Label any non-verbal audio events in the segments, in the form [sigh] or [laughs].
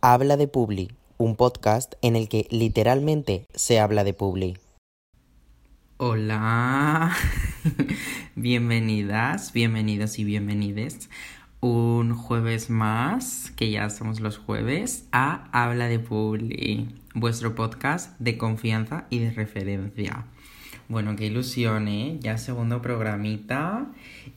Habla de Publi, un podcast en el que literalmente se habla de Publi. Hola, [laughs] bienvenidas, bienvenidos y bienvenides un jueves más, que ya somos los jueves, a Habla de Publi, vuestro podcast de confianza y de referencia. Bueno, qué ilusión, ¿eh? Ya segundo programita.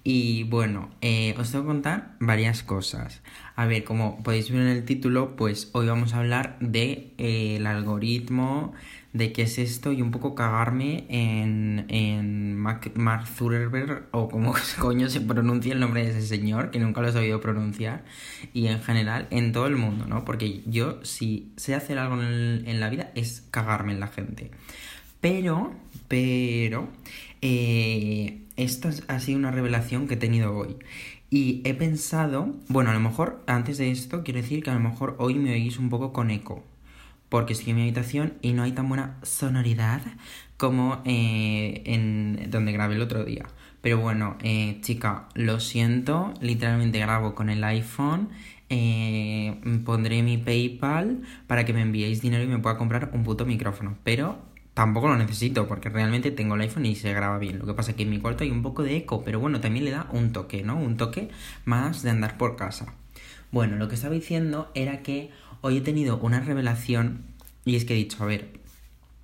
Y bueno, eh, os tengo que contar varias cosas. A ver, como podéis ver en el título, pues hoy vamos a hablar de eh, el algoritmo, de qué es esto y un poco cagarme en, en Mark Zuckerberg o como [laughs] coño se pronuncia el nombre de ese señor, que nunca lo he sabido pronunciar, y en general en todo el mundo, ¿no? Porque yo si sé hacer algo en, en la vida es cagarme en la gente. Pero, pero, eh, esto ha sido una revelación que he tenido hoy. Y he pensado, bueno, a lo mejor antes de esto quiero decir que a lo mejor hoy me oís un poco con eco. Porque estoy en mi habitación y no hay tan buena sonoridad como eh, en donde grabé el otro día. Pero bueno, eh, chica, lo siento, literalmente grabo con el iPhone. pondré mi PayPal para que me enviéis dinero y me pueda comprar un puto micrófono. Pero tampoco lo necesito porque realmente tengo el iPhone y se graba bien. Lo que pasa es que en mi cuarto hay un poco de eco, pero bueno, también le da un toque, ¿no? Un toque más de andar por casa. Bueno, lo que estaba diciendo era que hoy he tenido una revelación y es que he dicho, a ver,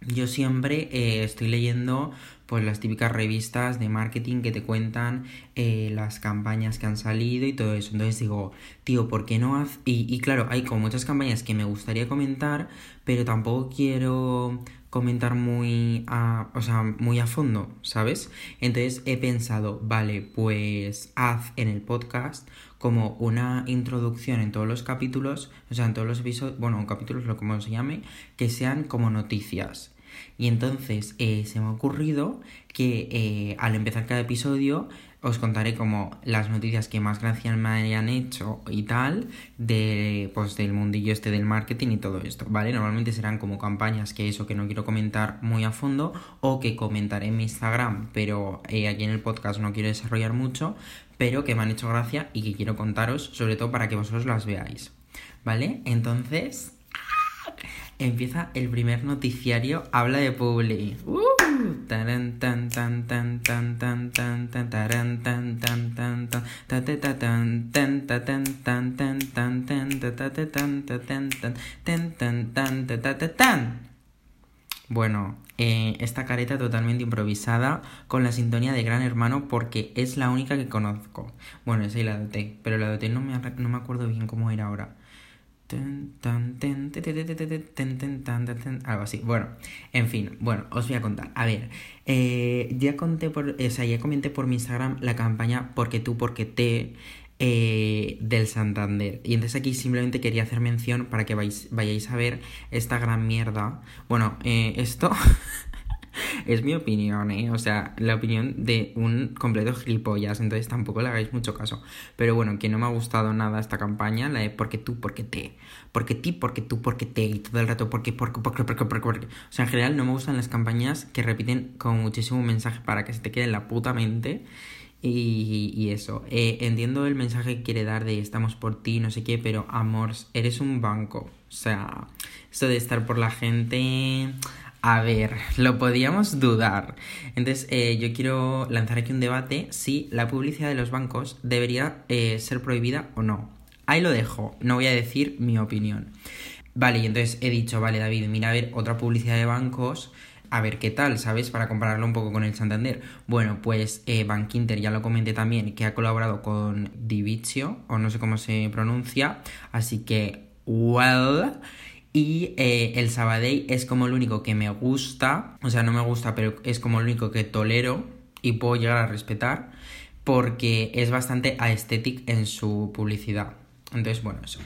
yo siempre eh, estoy leyendo pues las típicas revistas de marketing que te cuentan eh, las campañas que han salido y todo eso. Entonces digo, tío, ¿por qué no haz? Y, y claro, hay como muchas campañas que me gustaría comentar, pero tampoco quiero comentar muy a, o sea, muy a fondo, ¿sabes? Entonces he pensado, vale, pues haz en el podcast como una introducción en todos los capítulos, o sea, en todos los episodios, bueno, capítulos, lo como se llame, que sean como noticias. Y entonces eh, se me ha ocurrido que eh, al empezar cada episodio os contaré como las noticias que más gracia me hayan hecho y tal de pues del mundillo este del marketing y todo esto, ¿vale? Normalmente serán como campañas que eso que no quiero comentar muy a fondo o que comentaré en mi Instagram, pero eh, aquí en el podcast no quiero desarrollar mucho, pero que me han hecho gracia y que quiero contaros, sobre todo para que vosotros las veáis, ¿vale? Entonces, empieza el primer noticiario, habla de Publi. Bueno, esta careta totalmente improvisada con la sintonía de Gran Hermano porque es la única que conozco. Bueno, esa y la doté, pero la doté no me, no me acuerdo bien cómo era ahora. Algo así. Bueno, en fin, bueno, os voy a contar. A ver, eh, ya conté por, o sea, ya comenté por mi Instagram la campaña Porque tú, porque te eh, del Santander. Y entonces aquí simplemente quería hacer mención para que vais, vayáis a ver esta gran mierda. Bueno, eh, esto [laughs] [laughs] es mi opinión, ¿eh? O sea, la opinión de un completo gilipollas, entonces tampoco le hagáis mucho caso. Pero bueno, que no me ha gustado nada esta campaña, la de porque tú, porque te, porque ti, porque tú, porque te, y todo el rato porque, porque, porque, porque, porque, porque. O sea, en general no me gustan las campañas que repiten con muchísimo mensaje para que se te quede en la puta mente. Y, eso, eh, entiendo el mensaje que quiere dar de estamos por ti, no sé qué, pero amor, eres un banco. O sea, eso de estar por la gente a ver, lo podíamos dudar. Entonces, eh, yo quiero lanzar aquí un debate si la publicidad de los bancos debería eh, ser prohibida o no. Ahí lo dejo, no voy a decir mi opinión. Vale, y entonces he dicho, vale, David, mira a ver otra publicidad de bancos, a ver qué tal, ¿sabes? Para compararlo un poco con el Santander. Bueno, pues eh, Bank Inter ya lo comenté también, que ha colaborado con Divizio, o no sé cómo se pronuncia, así que, well. Y eh, el Sabadell es como el único que me gusta, o sea, no me gusta, pero es como el único que tolero y puedo llegar a respetar porque es bastante aesthetic en su publicidad. Entonces, bueno, eso.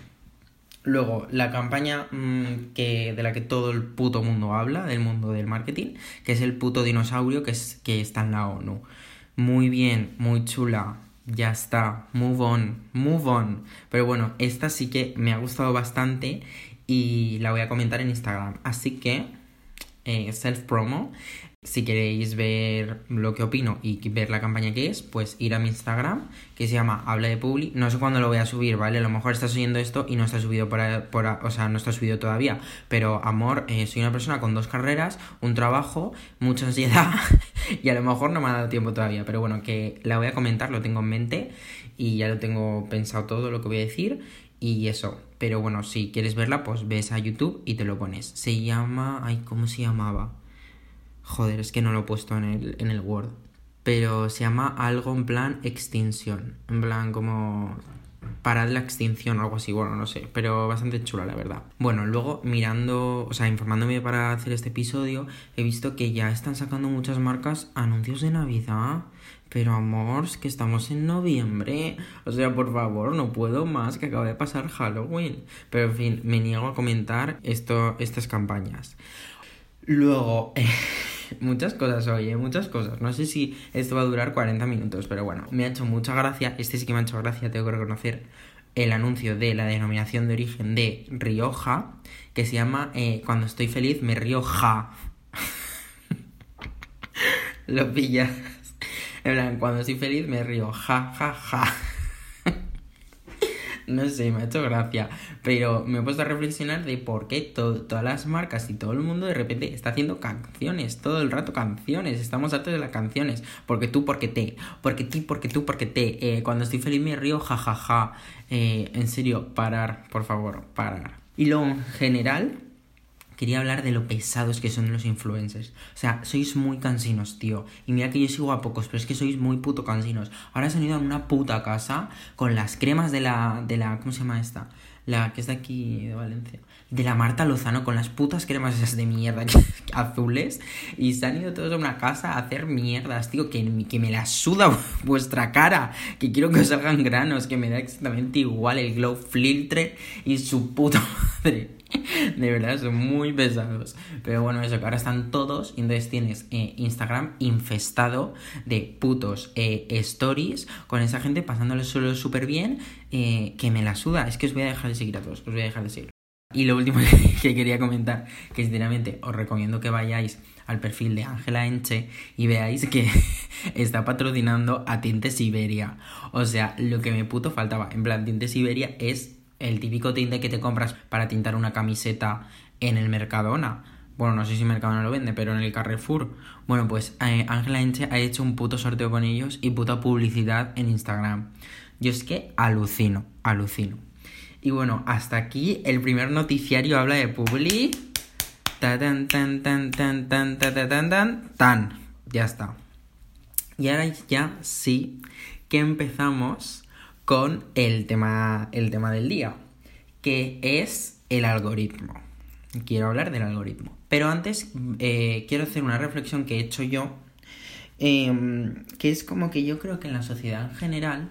Luego, la campaña mm, que, de la que todo el puto mundo habla, del mundo del marketing, que es el puto dinosaurio que, es, que está en la ONU. Muy bien, muy chula, ya está, move on, move on. Pero bueno, esta sí que me ha gustado bastante y la voy a comentar en Instagram. Así que, eh, self-promo. Si queréis ver lo que opino y ver la campaña que es, pues ir a mi Instagram, que se llama Habla de Publi. No sé cuándo lo voy a subir, ¿vale? A lo mejor estás oyendo esto y no está subido por, o sea, no está subido todavía. Pero, amor, eh, soy una persona con dos carreras, un trabajo, mucha ansiedad [laughs] y a lo mejor no me ha dado tiempo todavía. Pero bueno, que la voy a comentar, lo tengo en mente y ya lo tengo pensado todo lo que voy a decir y eso. Pero bueno, si quieres verla, pues ves a YouTube y te lo pones. Se llama... Ay, ¿cómo se llamaba? Joder, es que no lo he puesto en el, en el Word. Pero se llama algo en plan extinción. En plan como parad la extinción o algo así, bueno, no sé, pero bastante chula la verdad. Bueno, luego mirando, o sea, informándome para hacer este episodio, he visto que ya están sacando muchas marcas anuncios de Navidad. Pero amor, es que estamos en noviembre. O sea, por favor, no puedo más que acaba de pasar Halloween. Pero en fin, me niego a comentar esto, estas campañas. Luego, [laughs] [laughs] muchas cosas hoy, ¿eh? muchas cosas. No sé si esto va a durar 40 minutos, pero bueno, me ha hecho mucha gracia. Este sí que me ha hecho gracia, tengo que reconocer el anuncio de la denominación de origen de Rioja, que se llama eh, Cuando estoy feliz me Rioja. [laughs] Lo pillas. En plan, cuando estoy feliz me río, ja, ja, ja. No sé, me ha hecho gracia. Pero me he puesto a reflexionar de por qué todas las marcas y todo el mundo de repente está haciendo canciones, todo el rato canciones. Estamos hartos de las canciones. Porque tú, porque te. Porque ti, porque tú, porque te. Eh, cuando estoy feliz me río, jajaja. Ja, ja. eh, en serio, parar, por favor, parar. Y en general, quería hablar de lo pesados que son los influencers. O sea, sois muy cansinos, tío. Y mira que yo sigo a pocos, pero es que sois muy puto cansinos. Ahora se han ido a una puta casa con las cremas de la. de la. ¿Cómo se llama esta? La que es de aquí, de Valencia. De la Marta Lozano con las putas cremas esas de mierda [laughs] azules. Y se han ido todos a una casa a hacer mierdas, tío. Que, que me la suda [laughs] vuestra cara. Que quiero que os salgan granos. Que me da exactamente igual el glow filtre y su puta [laughs] madre. [laughs] De verdad, son muy pesados. Pero bueno, eso, que ahora están todos. Y entonces tienes eh, Instagram infestado de putos eh, stories con esa gente pasándolo solo súper bien. Eh, que me la suda. Es que os voy a dejar de seguir a todos. Os voy a dejar de seguir. Y lo último [laughs] que quería comentar, que sinceramente os recomiendo que vayáis al perfil de Ángela Enche y veáis que [laughs] está patrocinando a Tinte Siberia. O sea, lo que me puto faltaba. En plan, Tinte Siberia es el típico tinte que te compras para tintar una camiseta en el Mercadona. Bueno, no sé si Mercadona lo vende, pero en el Carrefour. Bueno, pues Ángela eh, Enche ha hecho un puto sorteo con ellos y puta publicidad en Instagram. Yo es que alucino, alucino. Y bueno, hasta aquí el primer noticiario habla de Publi. Tan. Ya está. Y ahora ya sí que empezamos con el tema, el tema del día, que es el algoritmo. Quiero hablar del algoritmo. Pero antes eh, quiero hacer una reflexión que he hecho yo, em, que es como que yo creo que en la sociedad en general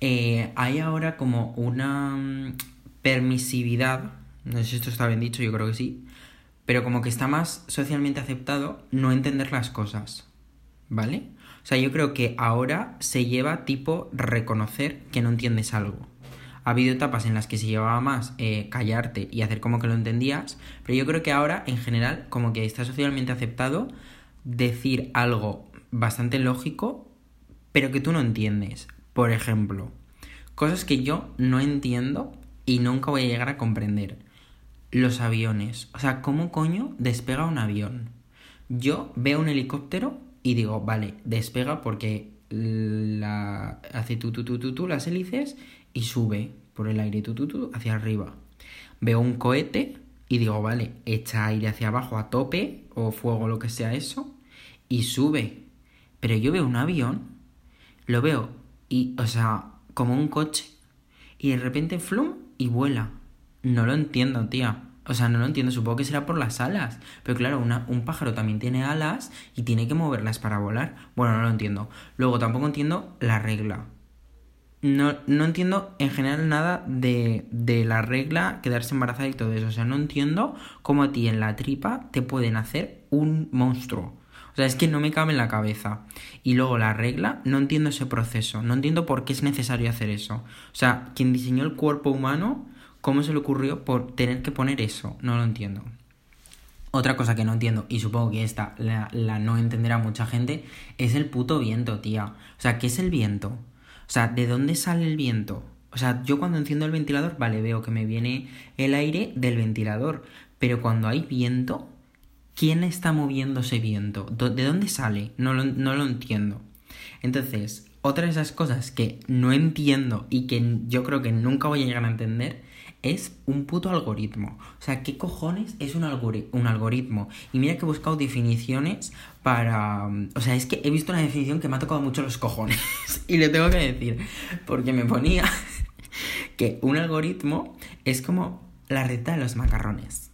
eh, hay ahora como una mm, permisividad, no sé si esto está bien dicho, yo creo que sí, pero como que está más socialmente aceptado no entender las cosas, ¿vale? O sea, yo creo que ahora se lleva tipo reconocer que no entiendes algo. Ha habido etapas en las que se llevaba más eh, callarte y hacer como que lo entendías, pero yo creo que ahora en general como que está socialmente aceptado decir algo bastante lógico, pero que tú no entiendes. Por ejemplo, cosas que yo no entiendo y nunca voy a llegar a comprender. Los aviones. O sea, ¿cómo coño despega un avión? Yo veo un helicóptero y digo, vale, despega porque la... hace tu, tu, tu, tu, tu las hélices y sube por el aire tu, tu, tu, hacia arriba. Veo un cohete y digo, vale, echa aire hacia abajo a tope o fuego, lo que sea eso, y sube. Pero yo veo un avión, lo veo y, o sea, como un coche, y de repente flum y vuela. No lo entiendo, tía. O sea, no lo entiendo, supongo que será por las alas. Pero claro, un pájaro también tiene alas y tiene que moverlas para volar. Bueno, no lo entiendo. Luego tampoco entiendo la regla. No, no entiendo en general nada de, de la regla, quedarse embarazada y todo eso. O sea, no entiendo cómo a ti en la tripa te pueden hacer un monstruo. O sea, es que no me cabe en la cabeza. Y luego la regla, no entiendo ese proceso. No entiendo por qué es necesario hacer eso. O sea, quien diseñó el cuerpo humano ¿Cómo se le ocurrió por tener que poner eso? No lo entiendo. Otra cosa que no entiendo, y supongo que esta la, no entenderá mucha gente, es el puto viento, tía. O sea, ¿qué es el viento? O sea, ¿de dónde sale el viento? O sea, yo cuando enciendo el ventilador, vale, veo que me viene el aire del ventilador. Pero cuando hay viento, ¿quién está moviendo ese viento? ¿De dónde sale? No lo, no lo entiendo. Entonces, otra de esas cosas que no entiendo y que yo creo que nunca voy a llegar a entender es un puto algoritmo. O sea, ¿qué cojones es un, un algoritmo? Y mira que he buscado definiciones para... O sea, es que he visto una definición que me ha tocado mucho los cojones. [laughs] y le tengo que decir, porque me ponía [laughs] que un algoritmo es como la receta de los macarrones.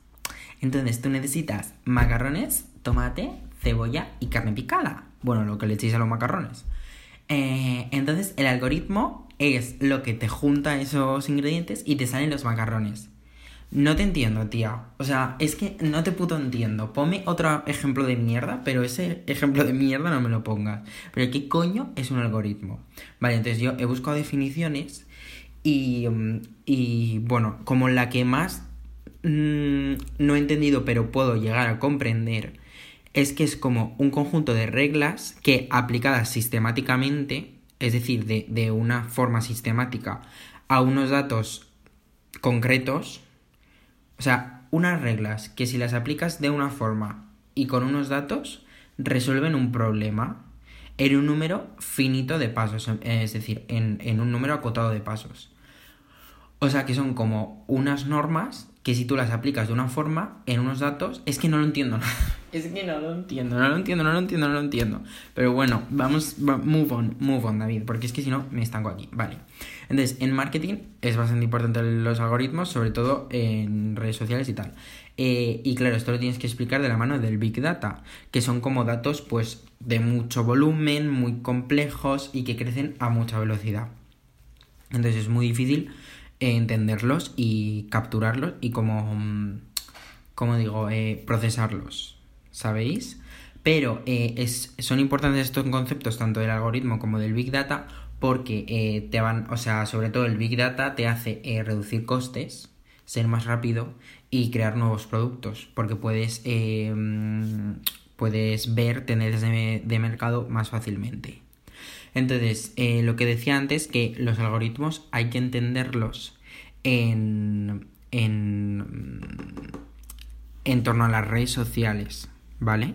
Entonces tú necesitas macarrones, tomate, cebolla y carne picada. Bueno, lo que le echéis a los macarrones. Eh, entonces el algoritmo es lo que te junta esos ingredientes y te salen los macarrones. No te entiendo, tía. O sea, es que no te puto entiendo. Ponme otro ejemplo de mierda, pero ese ejemplo de mierda no me lo pongas. Pero ¿qué coño es un algoritmo? Vale, entonces yo he buscado definiciones y, mm, y bueno, como la que más mm, no he entendido, pero puedo llegar a comprender, es que es como un conjunto de reglas que aplicadas sistemáticamente es decir, de, una forma sistemática a unos datos concretos, o sea, unas reglas que si las aplicas de una forma y con unos datos, resuelven un problema en un número finito de pasos, es decir, en, en un número acotado de pasos. O sea, que son como unas normas que si tú las aplicas de una forma en unos datos, es que no lo entiendo [laughs] nada. Es que no lo entiendo, no lo entiendo, no lo entiendo, no lo entiendo. Pero bueno, vamos, move on, move on, David, porque es que si no me estanco aquí. Vale. Entonces, en marketing es bastante importante los algoritmos, sobre todo en redes sociales y tal. Eh, y claro, esto lo tienes que explicar de la mano del Big Data, que son como datos pues de mucho volumen, muy complejos y que crecen a mucha velocidad. Entonces es muy difícil entenderlos y capturarlos y como, mm, como digo, eh, procesarlos, ¿sabéis? Pero eh, es, son importantes estos conceptos tanto del algoritmo como del Big Data porque eh, te van, o sea, sobre todo el Big Data te hace reducir costes, ser más rápido y crear nuevos productos porque puedes, puedes ver tendencias de, mercado más fácilmente. Entonces, eh, lo que decía antes, que los algoritmos hay que entenderlos en, en, en torno a las redes sociales, ¿vale?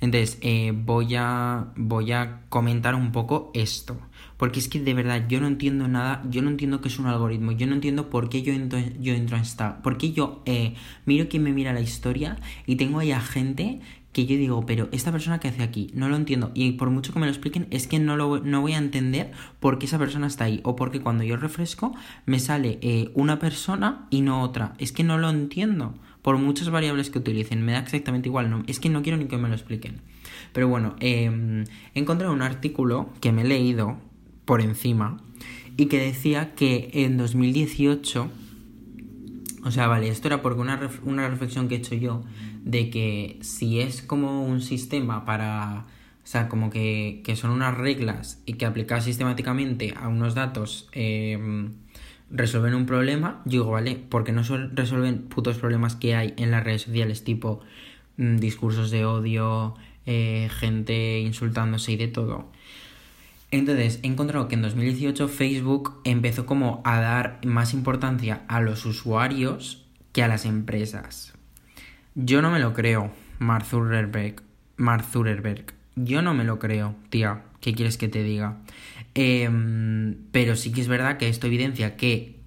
Entonces, eh, voy, a, voy a comentar un poco esto. Porque es que de verdad yo no entiendo nada, yo no entiendo qué es un algoritmo, yo no entiendo por qué yo entro, yo entro en esta, por qué yo eh, miro quién me mira la historia y tengo ahí a gente que yo digo, pero esta persona que hace aquí, no lo entiendo. Y por mucho que me lo expliquen, es que no, lo, no voy a entender por qué esa persona está ahí. O porque cuando yo refresco, me sale eh, una persona y no otra. Es que no lo entiendo. Por muchas variables que utilicen, me da exactamente igual. No, es que no quiero ni que me lo expliquen. Pero bueno, eh, he encontrado un artículo que me he leído por encima y que decía que en 2018 o sea, vale, esto era porque una, una reflexión que he hecho yo de que si es como un sistema para... O sea, como que, son unas reglas y que aplicadas sistemáticamente a unos datos em, resuelven un problema, yo digo, vale, porque no resuelven putos problemas que hay en las redes sociales, tipo mm, discursos de odio, eh, gente insultándose y de todo. Entonces, he encontrado que en 2018 Facebook empezó como a dar más importancia a los usuarios que a las empresas. Yo no me lo creo, Mark Zuckerberg. Mark Zuckerberg. Yo no me lo creo, tía. ¿Qué quieres que te diga? Em, pero sí que es verdad que esto evidencia que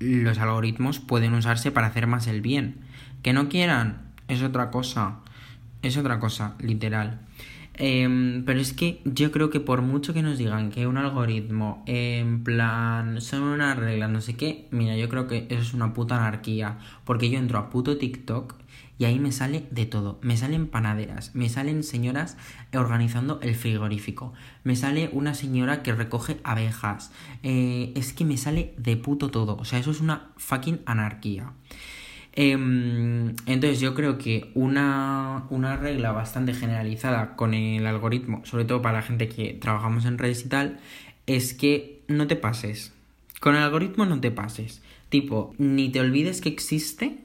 los algoritmos pueden usarse para hacer más el bien. Que no quieran, es otra cosa. Es otra cosa, literal. Em, pero es que yo creo que por mucho que nos digan que un algoritmo, en plan, son una regla, no sé qué, mira, yo creo que eso es una puta anarquía. Porque yo entro a puto TikTok y ahí me sale de todo. Me salen panaderas, me salen señoras organizando el frigorífico, me sale una señora que recoge abejas. Eh, es que me sale de puto todo. O sea, eso es una fucking anarquía. Em, entonces yo creo que una, una, regla bastante generalizada con el algoritmo, sobre todo para la gente que trabajamos en redes y tal, es que no te pases. Con el algoritmo no te pases. Tipo, ni te olvides que existe,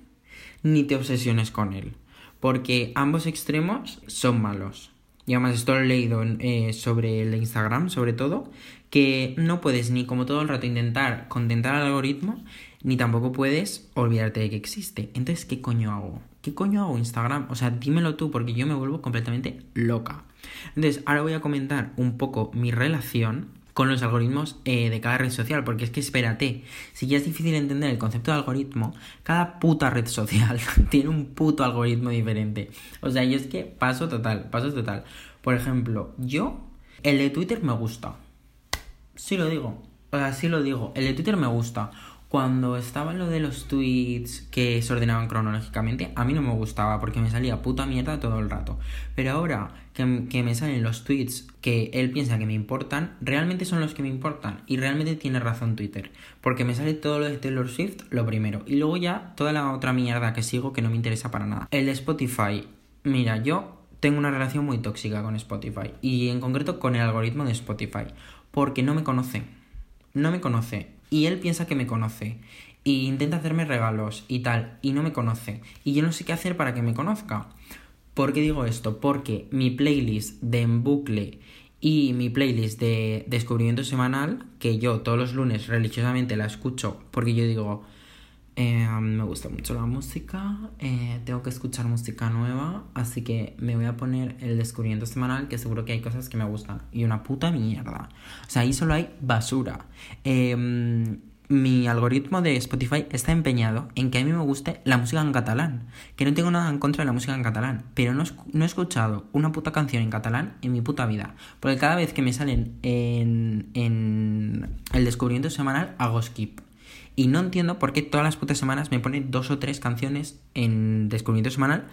ni te obsesiones con él. porque ambos extremos son malos. Y además esto lo he leído eh, sobre el Instagram, sobre todo, que no puedes ni como todo el rato intentar contentar al algoritmo, ni tampoco puedes olvidarte de que existe. Entonces, ¿qué coño hago? ¿Qué coño hago Instagram? O sea, dímelo tú, porque yo me vuelvo completamente loca. Entonces, ahora voy a comentar un poco mi relación con los algoritmos eh, de cada red social, porque es que espérate, si ya es difícil entender el concepto de algoritmo, cada puta red social [laughs] tiene un puto algoritmo diferente. O sea, yo es que paso total, paso total. Por ejemplo, yo, el de Twitter me gusta. Sí lo digo. O sea, sí lo digo. El de Twitter me gusta. Cuando estaba lo de los tweets que se ordenaban cronológicamente, a mí no me gustaba porque me salía puta mierda todo el rato. Pero ahora que, me salen los tweets que él piensa que me importan, realmente son los que me importan. Y realmente tiene razón Twitter. Porque me sale todo lo de Taylor Swift, lo primero. Y luego ya toda la otra mierda que sigo que no me interesa para nada. El de Spotify. Mira, yo tengo una relación muy tóxica con Spotify. Y en concreto con el algoritmo de Spotify. Porque no me conoce. No me conoce y él piensa que me conoce y intenta hacerme regalos y tal y no me conoce y yo no sé qué hacer para que me conozca. ¿Por qué digo esto? Porque mi playlist de en bucle y mi playlist de descubrimiento semanal, que yo todos los lunes religiosamente la escucho porque yo digo, eh, me gusta mucho la música, eh, tengo que escuchar música nueva, así que me voy a poner el descubrimiento semanal, que seguro que hay cosas que me gustan. Y una puta mierda. O sea, ahí solo hay basura. Em, mi algoritmo de Spotify está empeñado en que a mí me guste la música en catalán. Que no tengo nada en contra de la música en catalán, pero no, no he escuchado una puta canción en catalán en mi puta vida. Porque cada vez que me salen en, en el descubrimiento semanal hago skip. Y no entiendo por qué todas las putas semanas me ponen dos o tres canciones en descubrimiento semanal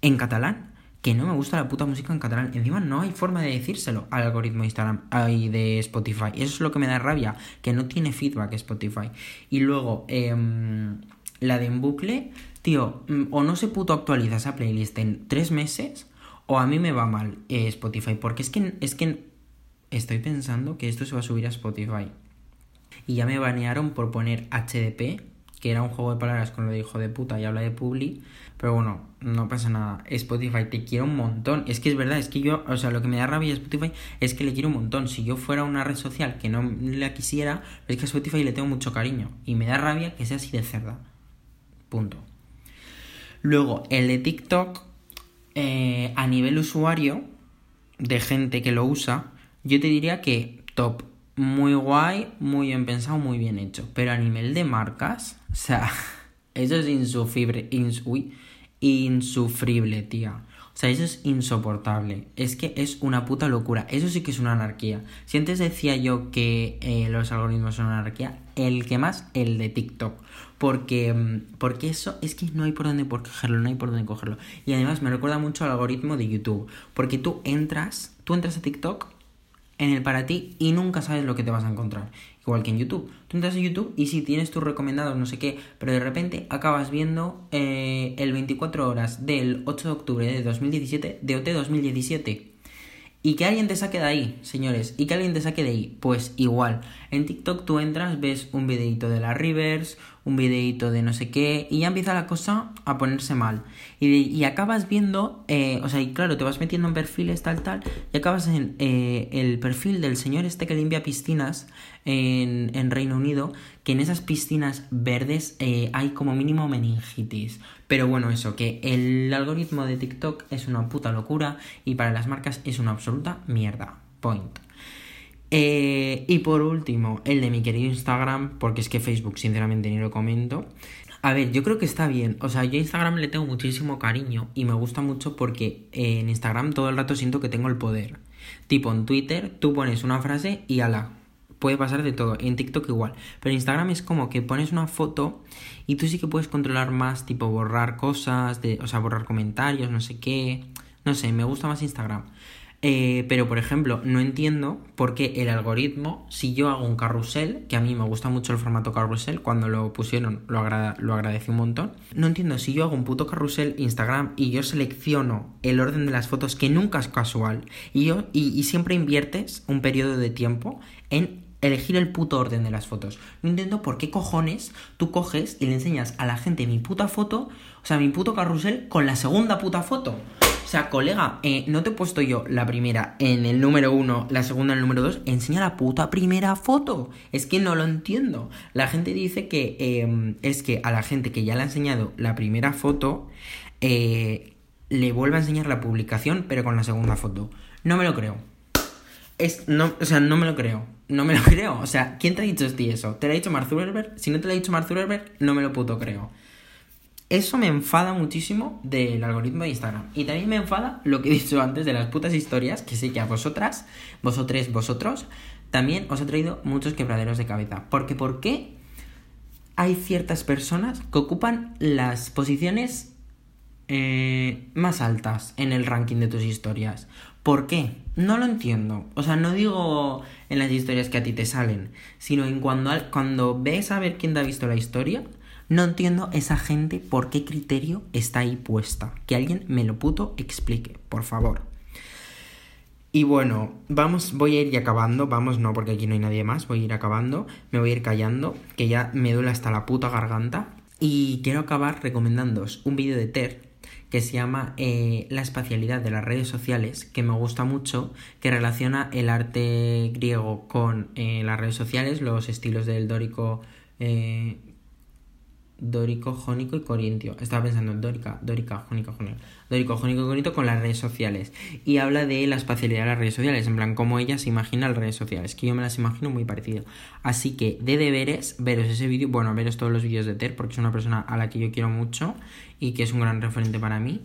en catalán. Que no me gusta la puta música en catalán. Encima no hay forma de decírselo al algoritmo de Instagram y de Spotify. Eso es lo que me da rabia, que no tiene feedback Spotify. Y luego, em, la de en bucle, tío, mm, o no se puto actualiza esa playlist en tres meses, o a mí me va mal eh, Spotify. Porque es que, es que estoy pensando que esto se va a subir a Spotify y ya me banearon por poner HDP, que era un juego de palabras con lo de hijo de puta y habla de Publi, pero bueno, no pasa nada. Spotify, te quiero un montón. Es que es verdad, es que yo, o sea, lo que me da rabia a Spotify es que le quiero un montón. Si yo fuera una red social que no la quisiera, es que a Spotify le tengo mucho cariño y me da rabia que sea así de cerda. Punto. Luego, el de TikTok, eh, a nivel usuario, de gente que lo usa, yo te diría que top muy guay, muy bien pensado, muy bien hecho. Pero a nivel de marcas, o sea, [laughs] eso es insufrible, insufrible, tía. O sea, eso es insoportable. Es que es una puta locura. Eso sí que es una anarquía. Si antes decía yo que eh, los algoritmos son anarquía, el que más, el de TikTok. Porque, mm, porque eso es que no hay por dónde cogerlo, no hay por dónde cogerlo. Y además me recuerda mucho al algoritmo de YouTube. Porque tú entras, tú entras a TikTok en el para ti y nunca sabes lo que te vas a encontrar. Igual que en YouTube. Tú entras en YouTube y si tienes tus recomendados, no sé qué, pero de repente acabas viendo eh, el 24 horas del 8 de octubre de 2017 de OT 2017. Y que alguien te saque de ahí, señores, y que alguien te saque de ahí, pues igual. En TikTok tú entras, ves un videito de la Rivers, un videito de no sé qué, y ya empieza la cosa a ponerse mal. Y, y acabas viendo, eh, o sea, y claro, te vas metiendo en perfiles tal, tal, y acabas en eh, el perfil del señor este que limpia piscinas en, Reino Unido, que en esas piscinas verdes eh, hay como mínimo meningitis. Pero bueno, eso, que el algoritmo de TikTok es una puta locura y para las marcas es una absoluta mierda. Point. Eh, y por último, el de mi querido Instagram, porque es que Facebook sinceramente ni lo comento. A ver, yo creo que está bien. O sea, yo a Instagram le tengo muchísimo cariño y me gusta mucho porque en Instagram todo el rato siento que tengo el poder. Tipo en Twitter, tú pones una frase y ala. Puede pasar de todo. En TikTok igual. Pero Instagram es como que pones una foto y tú sí que puedes controlar más, tipo borrar cosas, de, o sea, borrar comentarios, no sé qué. No sé, me gusta más Instagram. Eh, pero, por ejemplo, no entiendo por qué el algoritmo, si yo hago un carrusel, que a mí me gusta mucho el formato carrusel, cuando lo pusieron lo, lo agradecí un montón, no entiendo si yo hago un puto carrusel Instagram y yo selecciono el orden de las fotos, que nunca es casual, y, yo, y, siempre inviertes un periodo de tiempo en elegir el puto orden de las fotos. No entiendo por qué cojones tú coges y le enseñas a la gente mi puta foto, o sea, mi puto carrusel con la segunda puta foto. O sea, colega, eh, no te he puesto yo la primera en el número uno, la segunda en el número dos. Enseña la puta primera foto. Es que no lo entiendo. La gente dice que em, es que a la gente que ya le ha enseñado la primera foto, eh, le vuelve a enseñar la publicación, pero con la segunda foto. No me lo creo. Es, no, o sea, no me lo creo. No me lo [laughs] creo. O sea, ¿quién te ha dicho eso? ¿Te lo ha dicho Mark Zuckerberg? Si no te lo ha dicho Mark Zuckerberg, no me lo puto creo. Eso me enfada muchísimo del algoritmo de Instagram. Y también me enfada lo que he dicho antes de las putas historias, que sé que a vosotras, vosotros, vosotros, también os ha traído muchos quebraderos de cabeza. Porque ¿por qué hay ciertas personas que ocupan las posiciones eh, más altas en el ranking de tus historias? ¿Por qué? No lo entiendo. O sea, no digo en las historias que a ti te salen, sino en cuando, cuando ves a ver quién te ha visto la historia no entiendo esa gente por qué criterio está ahí puesta. Que alguien me lo puto explique, por favor. Y bueno, vamos, voy a ir acabando, vamos, no, porque aquí no hay nadie más, voy a ir acabando, me voy a ir callando, que ya me duele hasta la puta garganta. Y quiero acabar recomendándoos un vídeo de Ter que se llama eh, La espacialidad de las redes sociales, que me gusta mucho, que relaciona el arte griego con eh, las redes sociales, los estilos del dórico eh, dórico, jónico y corintio. Estaba pensando en dórica, dórica, jónica, jónica. Dórico, jónico y corintio con las redes sociales. Y habla de la espacialidad de las redes sociales, en plan, cómo ella se imagina las redes sociales, que yo me las imagino muy parecido. Así que, de deberes, veros ese vídeo, bueno, veros todos los vídeos de Ter, porque es una persona a la que yo quiero mucho y que es un gran referente para mí.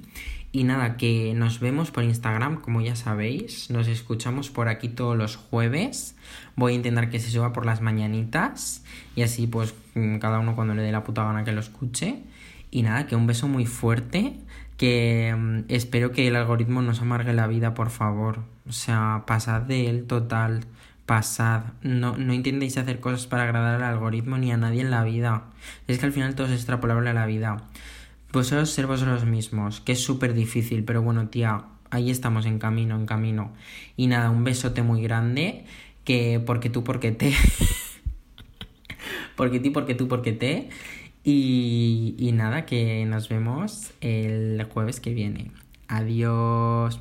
Y nada, que nos vemos por Instagram, como ya sabéis. Nos escuchamos por aquí todos los jueves. Voy a intentar que se suba por las mañanitas. Y así, pues, mm, cada uno cuando le dé la puta gana que lo escuche. Y nada, que un beso muy fuerte. Que mm, espero que el algoritmo nos amargue la vida, por favor. O sea, pasad de él total. Pasad. No, no intentéis hacer cosas para agradar al algoritmo ni a nadie en la vida. Es que al final todo es extrapolable a la vida vosotros ser vosotros mismos, que es súper difícil, pero bueno, tía, ahí estamos en camino, en camino. Y nada, un besote muy grande, que porque tú, porque te. [laughs] porque ti, porque tú, porque te. Y, y nada, que nos vemos el jueves que viene. Adiós.